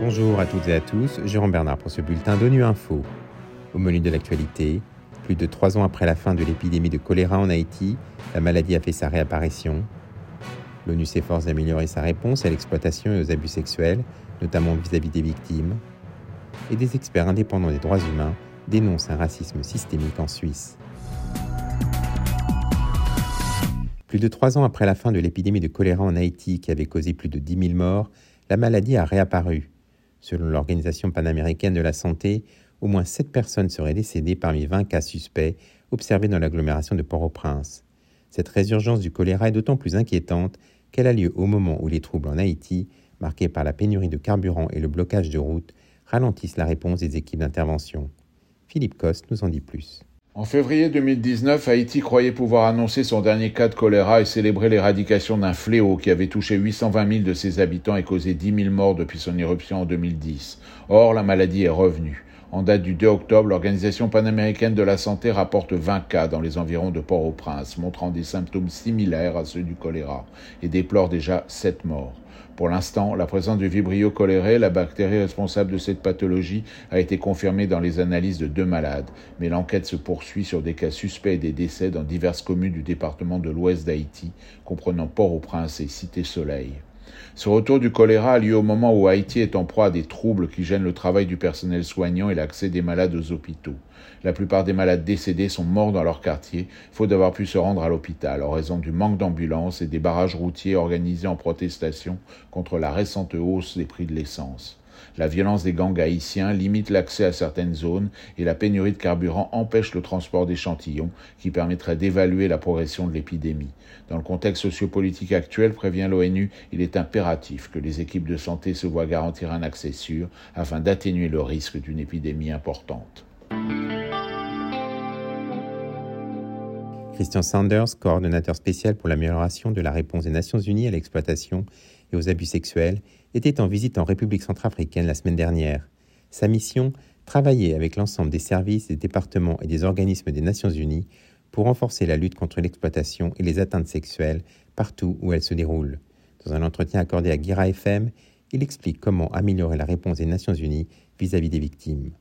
Bonjour à toutes et à tous, Jérôme Bernard pour ce bulletin d'ONU Info. Au menu de l'actualité, plus de trois ans après la fin de l'épidémie de choléra en Haïti, la maladie a fait sa réapparition. L'ONU s'efforce d'améliorer sa réponse à l'exploitation et aux abus sexuels, notamment vis-à-vis des victimes. Et des experts indépendants des droits humains dénoncent un racisme systémique en Suisse. Plus de trois ans après la fin de l'épidémie de choléra en Haïti qui avait causé plus de 10 000 morts, la maladie a réapparu. Selon l'Organisation panaméricaine de la santé, au moins 7 personnes seraient décédées parmi 20 cas suspects observés dans l'agglomération de Port-au-Prince. Cette résurgence du choléra est d'autant plus inquiétante qu'elle a lieu au moment où les troubles en Haïti, marqués par la pénurie de carburant et le blocage de routes, ralentissent la réponse des équipes d'intervention. Philippe Coste nous en dit plus. En février 2019, Haïti croyait pouvoir annoncer son dernier cas de choléra et célébrer l'éradication d'un fléau qui avait touché 820 000 de ses habitants et causé 10 000 morts depuis son éruption en 2010. Or, la maladie est revenue. En date du 2 octobre, l'Organisation panaméricaine de la santé rapporte 20 cas dans les environs de Port-au-Prince, montrant des symptômes similaires à ceux du choléra, et déplore déjà 7 morts. Pour l'instant, la présence du Vibrio cholerae, la bactérie responsable de cette pathologie, a été confirmée dans les analyses de deux malades, mais l'enquête se poursuit sur des cas suspects et des décès dans diverses communes du département de l'ouest d'Haïti, comprenant Port-au-Prince et Cité-Soleil. Ce retour du choléra a lieu au moment où Haïti est en proie à des troubles qui gênent le travail du personnel soignant et l'accès des malades aux hôpitaux. La plupart des malades décédés sont morts dans leur quartier, faute d'avoir pu se rendre à l'hôpital en raison du manque d'ambulances et des barrages routiers organisés en protestation contre la récente hausse des prix de l'essence. La violence des gangs haïtiens limite l'accès à certaines zones et la pénurie de carburant empêche le transport d'échantillons qui permettrait d'évaluer la progression de l'épidémie. Dans le contexte sociopolitique actuel, prévient l'ONU, il est impératif que les équipes de santé se voient garantir un accès sûr afin d'atténuer le risque d'une épidémie importante. Christian Sanders, coordonnateur spécial pour l'amélioration de la réponse des Nations Unies à l'exploitation et aux abus sexuels, était en visite en République centrafricaine la semaine dernière. Sa mission travailler avec l'ensemble des services, des départements et des organismes des Nations Unies pour renforcer la lutte contre l'exploitation et les atteintes sexuelles partout où elles se déroulent. Dans un entretien accordé à Guira FM, il explique comment améliorer la réponse des Nations Unies vis-à-vis des victimes.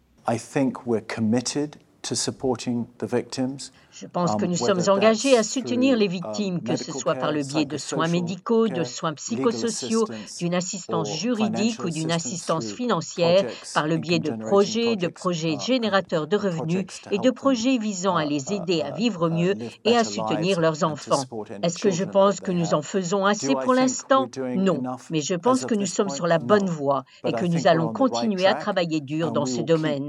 Je pense que um, nous sommes engagés à soutenir les victimes, que ce soit par le biais de soins médicaux, de soins psychosociaux, d'une assistance juridique ou d'une assistance financière, par le biais de projets, de projets uh, générateurs de revenus et de projets visant à les uh, aider à vivre uh, mieux et à soutenir leurs enfants. Est-ce que je pense que nous en faisons assez pour l'instant? Non, mais je pense que nous sommes sur la bonne voie et que nous allons continuer à travailler dur dans ce domaine.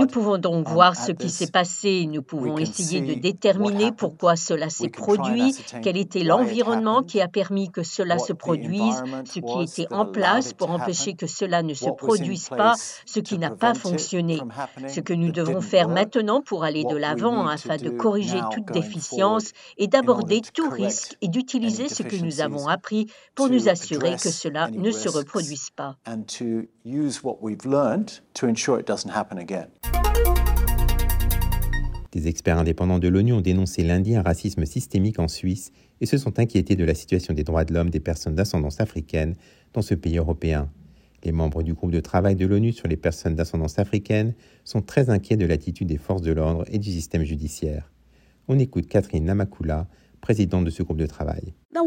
Nous pouvons donc um, voir ce qui s'est passé, nous pouvons essayer de déterminer pourquoi cela s'est produit, quel était l'environnement qui a permis que cela se produise, ce qui était en place pour empêcher que cela ne se produise pas, ce qui n'a pas fonctionné. Ce que nous devons faire maintenant pour aller de l'avant afin de corriger toute déficience et d'aborder tout risque et d'utiliser ce que nous avons appris pour nous assurer que cela ne se reproduise pas. Des experts indépendants de l'ONU ont dénoncé lundi un racisme systémique en Suisse et se sont inquiétés de la situation des droits de l'homme des personnes d'ascendance africaine dans ce pays européen. Les membres du groupe de travail de l'ONU sur les personnes d'ascendance africaine sont très inquiets de l'attitude des forces de l'ordre et du système judiciaire. On écoute Catherine Namakula, présidente de ce groupe de travail. Le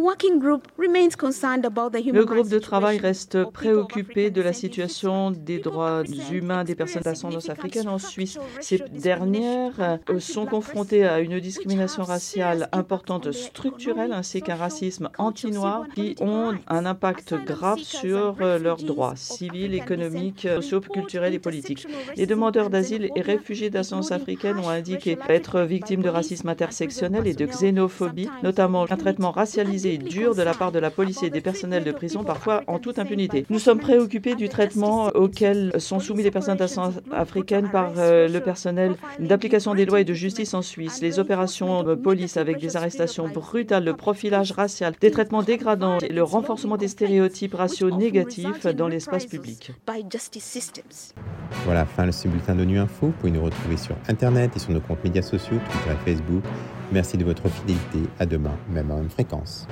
groupe de travail reste préoccupé de la situation des droits humains des personnes d'ascendance africaine en Suisse. Ces dernières euh, sont confrontées à une discrimination raciale importante structurelle ainsi qu'un racisme anti-noir qui ont un impact grave sur euh, leurs droits civils, économiques, sociaux, culturels et politiques. Les demandeurs d'asile et réfugiés d'ascendance africaine ont indiqué être victimes de racisme intersectionnel et de xénophobie, notamment un traitement racialisé et dur de la part de la police et des personnels de prison, parfois en toute impunité. Nous sommes préoccupés du traitement auquel sont soumis les personnes d'ascendance africaine par euh, le personnel d'application des lois et de justice en Suisse. Les opérations de police avec des arrestations brutales, le profilage racial, des traitements dégradants et le renforcement des stéréotypes raciaux négatifs dans l'espace public. Voilà, fin de ce bulletin d'ONU Info. Vous pouvez nous retrouver sur Internet et sur nos comptes médias sociaux, Twitter et Facebook. Merci de votre fidélité. À demain, même à même fréquence.